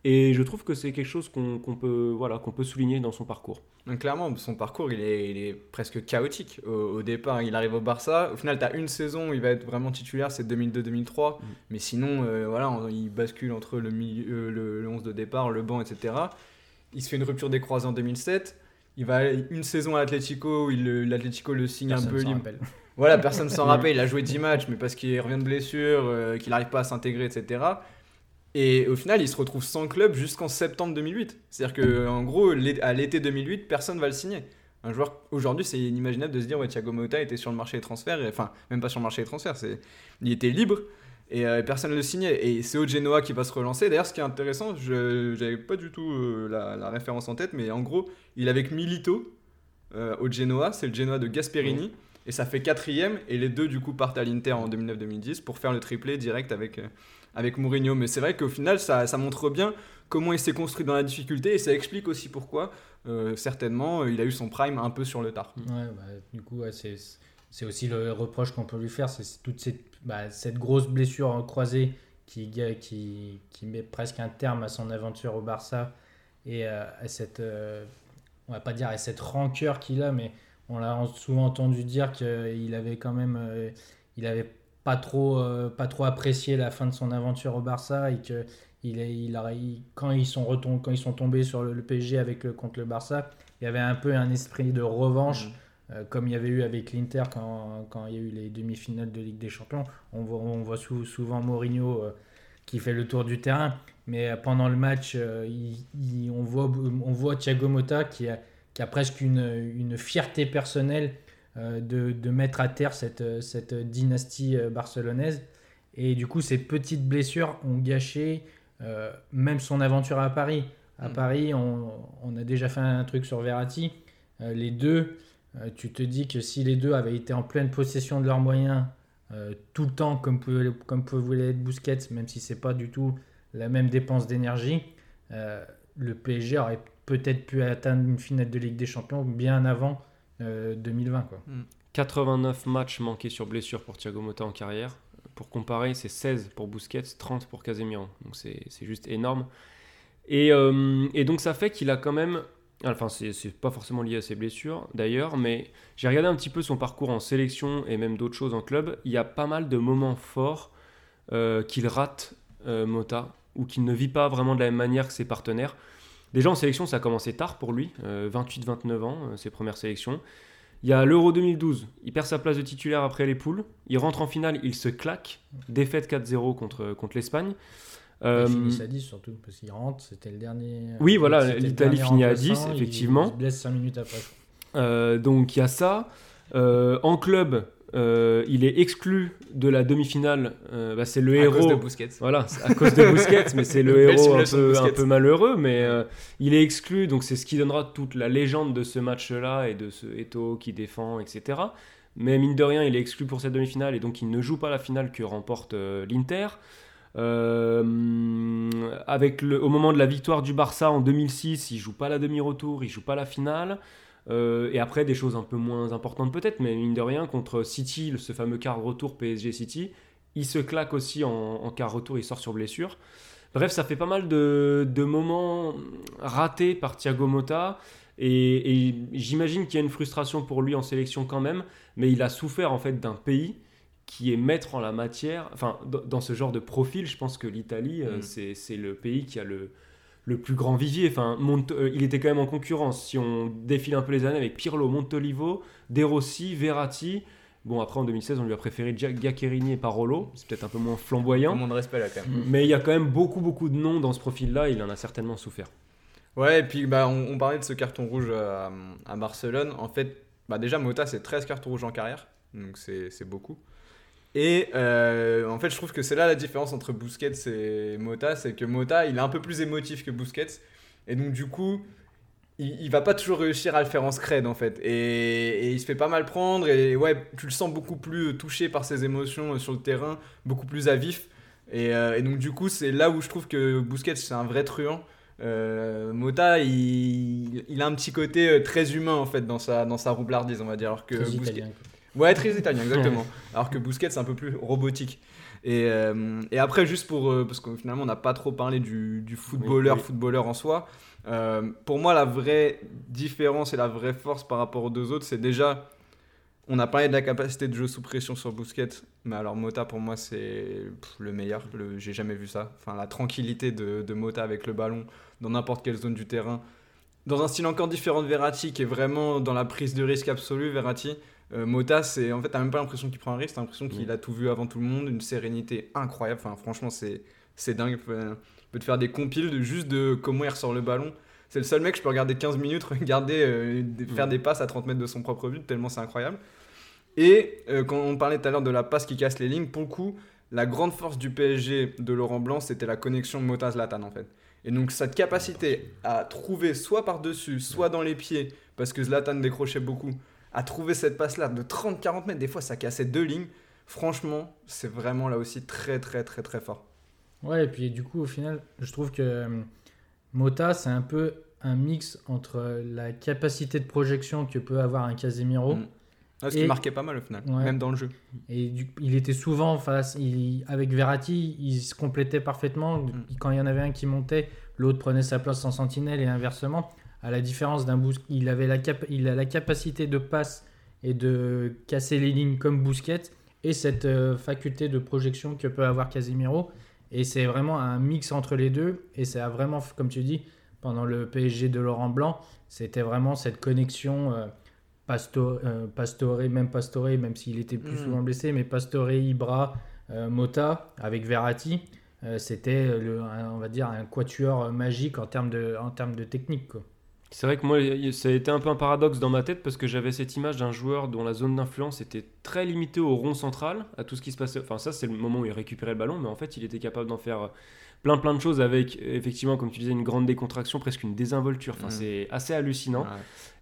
Et je trouve que c'est quelque chose qu'on peut, voilà, qu'on peut souligner dans son parcours. Donc clairement, son parcours, il est, il est presque chaotique. Au, au départ, il arrive au Barça. Au final, tu as une saison où il va être vraiment titulaire, c'est 2002-2003. Mais sinon, euh, voilà, on- il bascule entre le, milieu, euh, le, le 11 de départ, le banc, etc. Il se fait une rupture des croisés en 2007. Il va une saison à l'Atlético, où il le- l'Atlético le signe un peu libre. rappelle. Voilà, personne s'en *laughs* rappelle. Il a joué 10 matchs, mais parce qu'il revient de blessure, euh, qu'il n'arrive pas à s'intégrer, etc. Et au final, il se retrouve sans club jusqu'en septembre 2008. C'est-à-dire qu'en gros, l'é- à l'été 2008, personne va le signer. Un joueur, aujourd'hui, c'est inimaginable de se dire, ouais, Thiago Motta était sur le marché des transferts, et- enfin, même pas sur le marché des transferts, c'est, il était libre, et euh, personne ne le signait. Et c'est au Genoa qui va se relancer. D'ailleurs, ce qui est intéressant, je n'avais pas du tout euh, la, la référence en tête, mais en gros, il est avec Milito euh, au Genoa, c'est le Genoa de Gasperini, et ça fait quatrième, et les deux, du coup, partent à l'Inter en 2009-2010 pour faire le triplé direct avec, euh, avec Mourinho. Mais c'est vrai qu'au final, ça, montre bien comment il s'est construit dans la difficulté, et ça explique aussi pourquoi, euh, certainement, euh, il a eu son prime un peu sur le tard. Ouais, bah, du coup, c'est, aussi le reproche qu'on peut lui faire, c'est toute cette, bah, grosse blessure croisée qui, met presque un terme à son aventure au Barça et euh, à cette, on va pas dire à cette rancœur qu'il a, mais on l'a souvent entendu dire qu'il avait quand même, il avait pas trop, euh, pas trop apprécié la fin de son aventure au Barça et que il, est- il a, il- quand ils sont retom- quand ils sont tombés sur le, le PSG avec le, contre le Barça, il y avait un peu un esprit de revanche. Euh, comme il y avait eu avec l'Inter quand, quand il y a eu les demi-finales de Ligue des Champions. On voit, on voit sou- souvent Mourinho euh, qui fait le tour du terrain, mais pendant le match, il- il- on, voit, on voit Thiago Motta qui a, qui a presque une, une fierté personnelle de, de mettre à terre cette, cette dynastie euh, barcelonaise. Et du coup, ces petites blessures ont gâché euh, même son aventure à Paris. À Mm. Paris, on, on a déjà fait un truc sur Verratti. Euh, les deux, euh, tu te dis que si les deux avaient été en pleine possession de leurs moyens euh, tout le temps, comme pouvait, comme pouvait l'être Busquets, même si c'est pas du tout la même dépense d'énergie, euh, le PSG aurait peut-être pu atteindre une finale de Ligue des Champions bien avant euh, 2020. Quoi. 89 matchs manqués sur blessure pour Thiago Motta en carrière. Pour comparer, c'est 16 pour Busquets, 30 pour Casemiro. Donc c'est c'est juste énorme. Et, euh, et donc ça fait qu'il a quand même... Enfin, c'est c'est pas forcément lié à ses blessures d'ailleurs, mais j'ai regardé un petit peu son parcours en sélection et même d'autres choses en club. Il y a pas mal de moments forts euh, qu'il rate euh, Mota ou qu'il ne vit pas vraiment de la même manière que ses partenaires. Déjà en sélection, ça a commencé tard pour lui, 28-29 ans, euh, ses premières sélections. Il y a l'Euro 2012, il perd sa place de titulaire après les poules. Il rentre en finale, il se claque. Défaite 4-0 contre, contre l'Espagne. Euh, Il finit à 10 surtout, parce qu'il rentre, c'était le dernier. Oui, voilà, l'Italie finit à remplaçant, 10, il- effectivement. Il se blesse 5 minutes après. euh, donc il y a ça. Euh, en club, euh, il est exclu de la demi-finale. Euh, bah, c'est le À héros. cause de Busquets. Voilà, à cause de Busquets, mais c'est *laughs* le héros un peu, un Busquets. peu malheureux, mais euh, il est exclu, donc c'est ce qui donnera toute la légende de ce match-là et de ce Eto qui défend, etc. Mais mine de rien, il est exclu pour cette demi-finale et donc il ne joue pas la finale que remporte l'Inter. Avec le, au moment de la victoire du Barça en 2006, il joue pas la demi-retour, il joue pas la finale. Euh, et après, des choses un peu moins importantes peut-être, mais mine de rien, contre City, ce fameux quart retour PSG City, il se claque aussi en, en quart retour, il sort sur blessure. Bref, ça fait pas mal de, de moments ratés par Thiago Motta. Et, et j'imagine qu'il y a une frustration pour lui en sélection quand même, mais il a souffert en fait d'un pays qui est maître en la matière. Enfin, dans, ce genre de profil, je pense que l'Italie, euh, Mm. c'est le pays qui a le, le plus grand vivier. Enfin, Mont- euh, il était quand même en concurrence. Si on défile un peu les années avec Pirlo, Montolivo, De Rossi, Verratti. Bon, après en 2016, on lui a préféré Giaccherini et Parolo. C'est peut-être un peu moins flamboyant. Moins de respect là quand même. Mais il y a quand même beaucoup, beaucoup de noms dans ce profil-là. Il en a certainement souffert. Ouais, et puis bah, on, on parlait de ce carton rouge à, à Barcelone. En fait, bah, déjà, Mota, c'est 13 cartons rouges en carrière. Donc c'est c'est beaucoup. Et euh, en fait, je trouve que c'est là la différence entre Busquets et Mota. C'est que Mota, il est un peu plus émotif que Busquets. Et donc, du coup, il, il va pas toujours réussir à le faire en scred en fait. Et, et il se fait pas mal prendre. Et ouais, tu le sens beaucoup plus touché par ses émotions euh, sur le terrain, beaucoup plus à vif. Et, euh, et donc, du coup, c'est là où je trouve que Busquets, c'est un vrai truand. Euh, Mota, il, il a un petit côté euh, très humain en fait dans sa, dans sa roublardise, on va dire. Alors que Busquets- italien. Ouais, très italien, exactement. *laughs* Alors que Busquets, c'est un peu plus robotique. Et, euh, et après, juste pour. euh, parce que finalement, on n'a pas trop parlé du, du footballeur, Oui, oui. footballeur en soi. Euh, pour moi, la vraie différence et la vraie force par rapport aux deux autres, c'est déjà. On a parlé de la capacité de jeu sous pression sur Busquets, mais alors Mota pour moi c'est le meilleur. Le- J'ai jamais vu ça. Enfin, la tranquillité de, de Mota avec le ballon dans n'importe quelle zone du terrain. Dans un style encore différent de Verratti, qui est vraiment dans la prise de risque absolue, Verratti. Euh, Mota, c'est en fait, t'as même pas l'impression qu'il prend un risque, t'as l'impression qu'il Oui. a tout vu avant tout le monde, une sérénité incroyable. Enfin, franchement, c'est c'est dingue. Il peut te faire des compiles de juste de comment il ressort le ballon. C'est le seul mec, je peux regarder 15 minutes, *laughs* regarder, euh, faire Mm. des passes à 30 mètres de son propre but, tellement c'est incroyable. Et euh, quand on parlait tout à l'heure de la passe qui casse les lignes, pour le coup, la grande force du PSG de Laurent Blanc, c'était la connexion Mota-Zlatan en fait. Et donc cette capacité à trouver soit par-dessus, soit dans les pieds, parce que Zlatan décrochait beaucoup, à trouver cette passe-là de 30-40 mètres, des fois ça cassait deux lignes. Franchement, c'est vraiment là aussi très très très très fort. Ouais, et puis du coup, au final, je trouve que euh, Mota, c'est un peu un mix entre la capacité de projection que peut avoir un Casemiro. Mm. Ah, ce qui marquait pas mal au final, Ouais. même dans le jeu. Et du- il était souvent face. il- avec Verratti, il se complétait parfaitement. Mm. Quand il y en avait un qui montait, l'autre prenait sa place en sentinelle et inversement. À la différence d'un Bous, il avait la, cap- il a la capacité de passe et de casser les lignes comme Busquets et cette euh, faculté de projection que peut avoir Casemiro. Et c'est vraiment un mix entre les deux. Et c'est vraiment, comme tu dis, pendant le PSG de Laurent Blanc, c'était vraiment cette connexion. euh, euh, Pastore, même Pastore, même s'il était plus Mm. souvent blessé, mais Pastore, Ibra, Mota avec Verratti, c'était on va dire un quatuor magique en termes de, en termes de technique. Quoi. C'est vrai que moi, ça a été un peu un paradoxe dans ma tête parce que j'avais cette image d'un joueur dont la zone d'influence était très limitée au rond central, à tout ce qui se passait. Enfin, ça, c'est le moment où il récupérait le ballon, mais en fait, il était capable d'en faire plein plein de choses avec, effectivement, comme tu disais, une grande décontraction, presque une désinvolture. Enfin, Mm. c'est assez hallucinant. Ouais.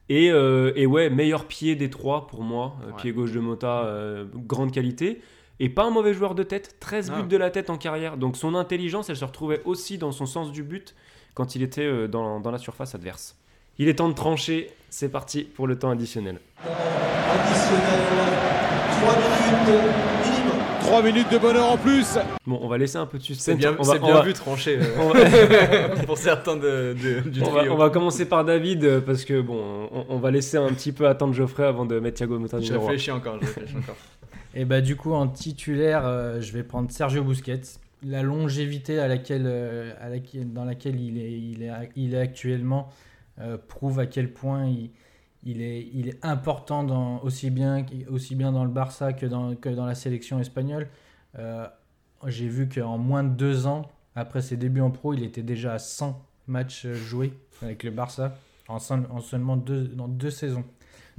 Et, euh, et ouais, meilleur pied des trois pour moi. Euh, Ouais. Pied gauche de Mota, euh, grande qualité. Et pas un mauvais joueur de tête, 13 buts Ah. de la tête en carrière. Donc son intelligence, elle se retrouvait aussi dans son sens du but quand il était euh, dans, dans la surface adverse. Il est temps de trancher, c'est parti pour le temps additionnel. Additionnel, 3 minutes minimum. 3 minutes de bonheur en plus. Bon, on va laisser un peu de suspense. C'est bien, on va, on bien va- vu tranché euh, on va- *laughs* pour certains de, de- du on va- trio. on va commencer par David euh, parce que bon, on, on va laisser un petit peu attendre Geoffrey avant de mettre Thiago Motta Je réfléchis encore, je réfléchis encore. Et bah du coup en titulaire, euh, je vais prendre Sergio Busquets. La longévité à laquelle, euh, à laquelle- dans laquelle il est, il est, il est actuellement euh, prouve à quel point il, est, important aussi, bien, dans le Barça que dans, la sélection espagnole. Euh, J'ai vu qu'en moins de deux ans, après ses débuts en pro, il était déjà à 100 matchs joués avec le Barça en, seul- en seulement deux, dans deux saisons.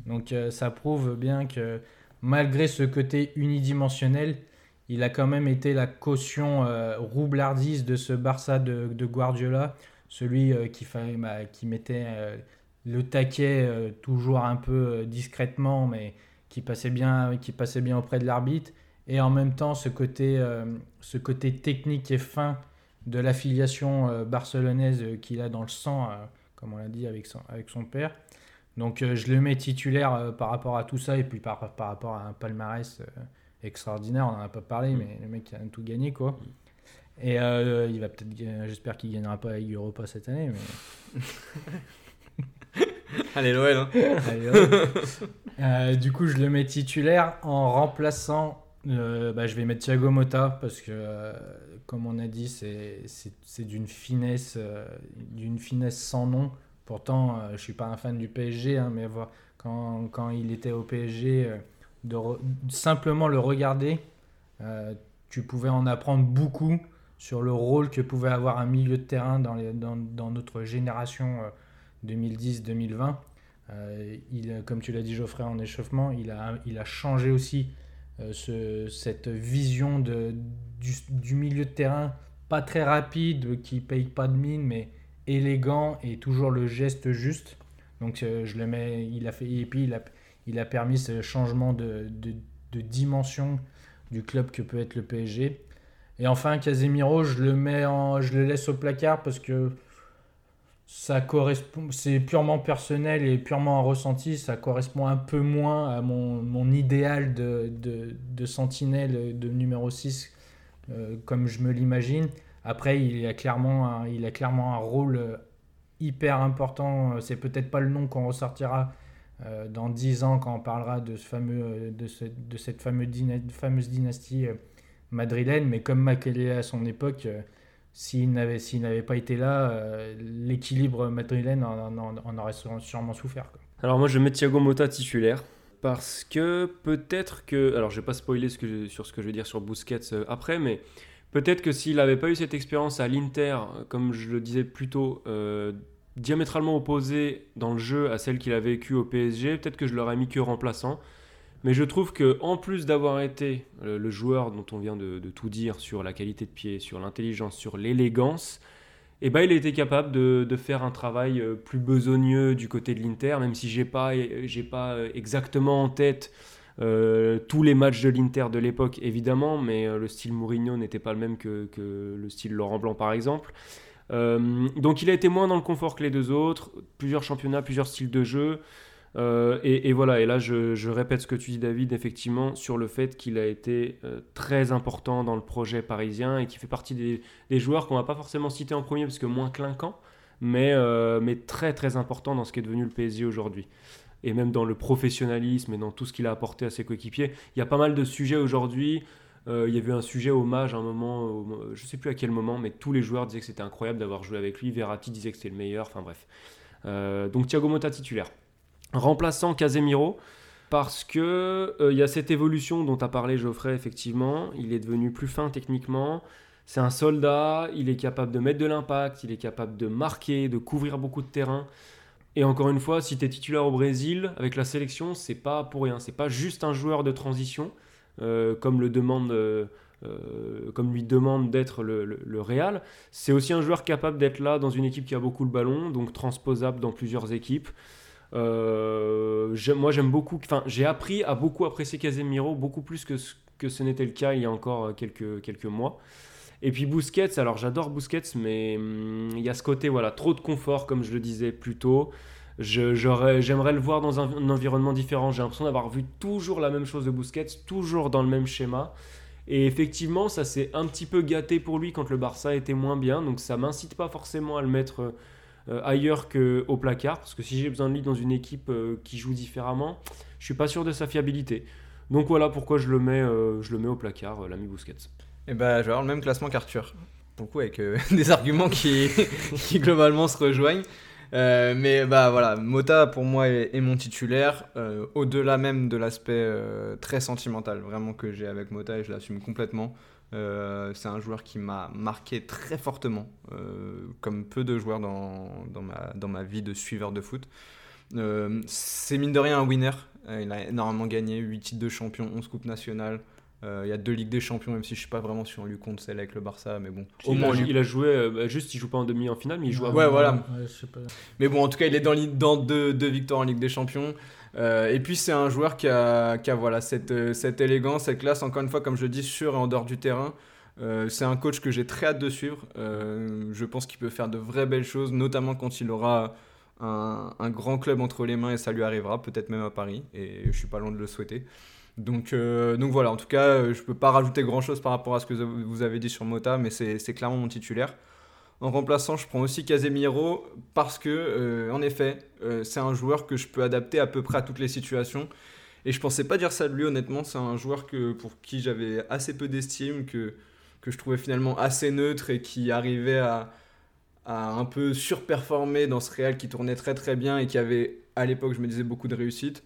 Donc euh, ça prouve bien que malgré ce côté unidimensionnel, il a quand même été la caution euh, roublardise de ce Barça de Guardiola, celui euh, qui, bah, qui mettait euh, le taquet euh, toujours un peu discrètement, mais qui passait bien, qui passait bien auprès de l'arbitre, et en même temps ce côté, ce côté technique et fin de l'affiliation barcelonaise qu'il a dans le sang, comme on l'a dit avec son, avec son père. Donc je le mets titulaire par rapport à tout ça et puis par, par rapport à un palmarès extraordinaire. On n'en a pas parlé, mais le mec a tout gagné quoi. Et euh, il va peut-être, j'espère qu'il gagnera pas avec Europa cette année, mais *laughs* Allez, l'OL. Hein. Allez. Euh, du coup, je le mets titulaire en remplaçant. euh, bah, je vais mettre Thiago Motta parce que, comme on a dit, c'est- d'une finesse, d'une finesse sans nom. Pourtant, je suis pas un fan du PSG, hein, mais quand, quand il était au PSG, de re- simplement le regarder, tu pouvais en apprendre beaucoup sur le rôle que pouvait avoir un milieu de terrain dans, les- dans, dans notre génération euh, 2010-2020. Euh, il, comme tu l'as dit Geoffrey en échauffement, il a, il a changé aussi euh, ce- cette vision de, du, milieu de terrain, pas très rapide, qui paye pas de mine, mais élégant et toujours le geste juste. Donc euh, je le mets, il a fait, et puis il a, il a permis ce changement de, de, de dimension du club que peut être le PSG. Et enfin Casemiro, je le mets en, je le laisse au placard parce que ça correspond, c'est purement personnel et purement un ressenti, ça correspond un peu moins à mon, mon idéal de, de, de sentinelle de numéro 6 euh, comme je me l'imagine. Après, il a clairement un, il a clairement un rôle euh, hyper important. C'est peut-être pas le nom qu'on ressortira euh, dans 10 ans quand on parlera de, fameux, de, ce- de cette fameuse, fameuse dynastie madrilène, mais comme Makelele à son époque, euh, s'il n'avait s'il n'avait pas été là, euh, l'équilibre madrilène en, en- en aurait sûrement- souffert. Alors moi je mets Thiago Motta titulaire parce que peut-être que alors je vais pas spoiler sur ce que je vais dire sur Busquets euh, après mais peut-être que s'il n'avait pas eu cette expérience à l'Inter comme je le disais plus tôt diamétralement opposée dans le jeu à celle qu'il a vécue au PSG peut-être que je l'aurais mis que remplaçant mais je trouve que en plus d'avoir été le joueur dont on vient de, tout dire sur la qualité de pied sur l'intelligence sur l'élégance et ben, il a été capable de, faire un travail euh, plus besogneux du côté de l'Inter, même si j'ai pas, pas euh, exactement en tête euh, tous les matchs de l'Inter de l'époque, évidemment, mais le style Mourinho n'était pas le même que, le style Laurent Blanc, par exemple. Donc il a été moins dans le confort que les deux autres, plusieurs championnats, plusieurs styles de jeu. Euh, et, voilà, et là je, répète ce que tu dis David, effectivement, sur le fait qu'il a été euh, très important dans le projet parisien et qui fait partie des, joueurs qu'on va pas forcément citer en premier parce que moins clinquant, mais, euh, mais très très important dans ce qui est devenu le PSG aujourd'hui. Et même dans le professionnalisme et dans tout ce qu'il a apporté à ses coéquipiers. Il y a pas mal de sujets aujourd'hui. Il y avait un sujet hommage à un moment, je sais plus à quel moment, mais tous les joueurs disaient que c'était incroyable d'avoir joué avec lui. Verratti disait que c'était le meilleur. Enfin bref. Donc Thiago Motta titulaire. Remplaçant Casemiro, parce que euh, il y a cette évolution dont a parlé Geoffrey, effectivement. Il est devenu plus fin techniquement. C'est un soldat, il est capable de mettre de l'impact, il est capable de marquer, de couvrir beaucoup de terrain. Et encore une fois, si tu es titulaire au Brésil avec la sélection, c'est pas pour rien. C'est pas juste un joueur de transition, euh, comme le demande. euh, comme lui demande d'être le, le- le Real, c'est aussi un joueur capable d'être là dans une équipe qui a beaucoup le ballon, donc transposable dans plusieurs équipes. Euh, moi j'aime beaucoup, enfin j'ai appris à beaucoup apprécier Casemiro, beaucoup plus que ce, n'était le cas il y a encore euh, quelques, mois. Et puis Busquets, alors j'adore Busquets, mais hum, il y a ce côté, voilà, trop de confort, comme je le disais plus tôt. J'aimerais le voir dans un, un environnement différent. J'ai l'impression d'avoir vu toujours la même chose de Busquets, toujours dans le même schéma. Et effectivement, ça s'est un petit peu gâté pour lui quand le Barça était moins bien. Donc ça m'incite pas forcément à le mettre euh, ailleurs qu'au placard. Parce que si j'ai besoin de lui dans une équipe euh, qui joue différemment, je suis pas sûr de sa fiabilité. Donc voilà pourquoi je le mets, euh, je le mets au placard, l'ami Busquets. Et bah, je vais avoir le même classement qu'Arthur. Pour le coup, avec des arguments *laughs* qui, globalement se rejoignent. Mais bah voilà, Mota pour moi est, mon titulaire, au-delà même de l'aspect très sentimental vraiment que j'ai avec Mota et je l'assume complètement. Euh, c'est un joueur qui m'a marqué très fortement, euh, comme peu de joueurs dans, dans, ma, dans ma vie de suiveur de foot. Euh, c'est mine de rien un winner, il a énormément gagné, 8 titres de champion, 11 coupes nationales. Euh, il y a deux Ligues des Champions, même si je suis pas vraiment si on lui compte celle avec le Barça, mais bon. Au il, moins, a, lui- il a joué, euh, bah, juste il joue pas en demi en finale, mais il joue Ouais, avant. voilà. Ouais, je sais pas. Mais bon, en tout cas, il est dans, dans deux, deux victoires en Ligue des Champions. Euh, et puis, c'est un joueur qui a, voilà, cette, euh, cette élégance, cette classe, encore une fois, comme je dis, sur et en dehors du terrain. Euh, c'est un coach que j'ai très hâte de suivre. Je pense qu'il peut faire de vraies belles choses, notamment quand il aura un, grand club entre les mains et ça lui arrivera, peut-être même à Paris. Et je suis pas loin de le souhaiter. Donc, donc voilà, en tout cas, je peux pas rajouter grand chose par rapport à ce que vous avez dit sur Mota, mais c'est clairement mon titulaire. En remplaçant, je prends aussi Casemiro parce que, euh, en effet, euh, c'est un joueur que je peux adapter à peu près à toutes les situations. Et je pensais pas dire ça de lui, honnêtement. C'est un joueur que, pour qui j'avais assez peu d'estime, que, que je trouvais finalement assez neutre et qui arrivait à, à un peu surperformer dans ce Real qui tournait très très bien et qui avait, à l'époque, je me disais, beaucoup de réussite.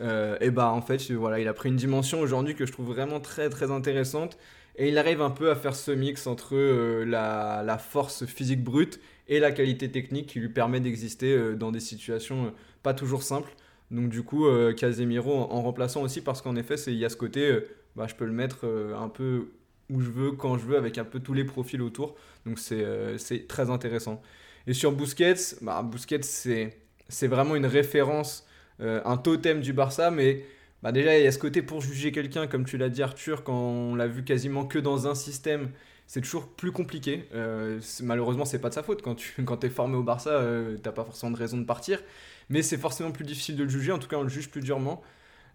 Euh, et bah, en fait, voilà, il a pris une dimension aujourd'hui que je trouve vraiment très très intéressante. Et il arrive un peu à faire ce mix entre euh, la, force physique brute et la qualité technique qui lui permet d'exister euh, dans des situations euh, pas toujours simples. Donc du coup, Casemiro en, remplaçant aussi parce qu'en effet, il y a ce côté, bah, je peux le mettre un peu où je veux, quand je veux, avec un peu tous les profils autour. Donc c'est très intéressant. Et sur Busquets, bah, Busquets c'est vraiment une référence, un totem du Barça, mais bah déjà, il y a ce côté pour juger quelqu'un, comme tu l'as dit Arthur, quand on l'a vu quasiment que dans un système, c'est toujours plus compliqué. Euh, malheureusement, c'est pas de sa faute. Quand tu *laughs* quand es formé au Barça, euh, t'as pas forcément de raison de partir. Mais c'est forcément plus difficile de le juger. En tout cas, on le juge plus durement.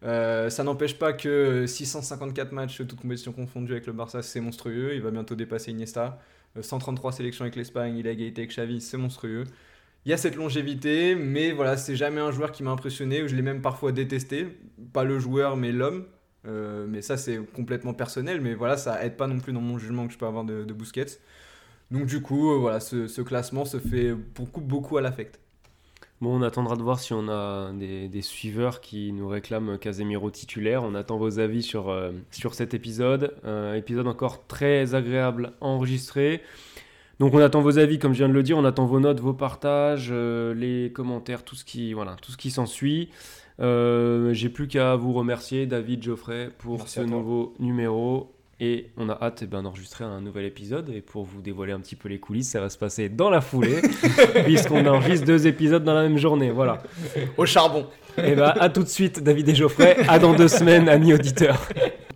Euh, ça n'empêche pas que 654 matchs, toutes compétitions confondues avec le Barça, c'est monstrueux. Il va bientôt dépasser Iniesta. Euh, 133 sélections avec l'Espagne, il a égalité avec Xavi, c'est monstrueux. Il y a cette longévité, mais voilà, c'est jamais un joueur qui m'a impressionné, ou je l'ai même parfois détesté. Pas le joueur, mais l'homme. Euh, mais ça, c'est complètement personnel, mais voilà, ça aide pas non plus dans mon jugement que je peux avoir de, de Busquets. Donc du coup, euh, voilà, ce, classement se fait beaucoup, beaucoup à l'affect. Bon, on attendra de voir si on a des, des suiveurs qui nous réclament Casemiro titulaire. On attend vos avis sur, euh, sur cet épisode. Un épisode encore très agréable à enregistrer. Donc on attend vos avis, comme je viens de le dire, on attend vos notes, vos partages, euh, les commentaires, tout ce qui, voilà, tout ce qui s'ensuit. Euh, J'ai plus qu'à vous remercier, David, Geoffrey, pour Merci ce nouveau numéro. Et on a hâte eh ben, d'enregistrer un nouvel épisode. Et pour vous dévoiler un petit peu les coulisses, ça va se passer dans la foulée, *laughs* puisqu'on enregistre deux épisodes dans la même journée. Voilà. Au charbon Et bah à tout de suite, David et Geoffrey. À dans deux semaines, amis auditeurs. *laughs*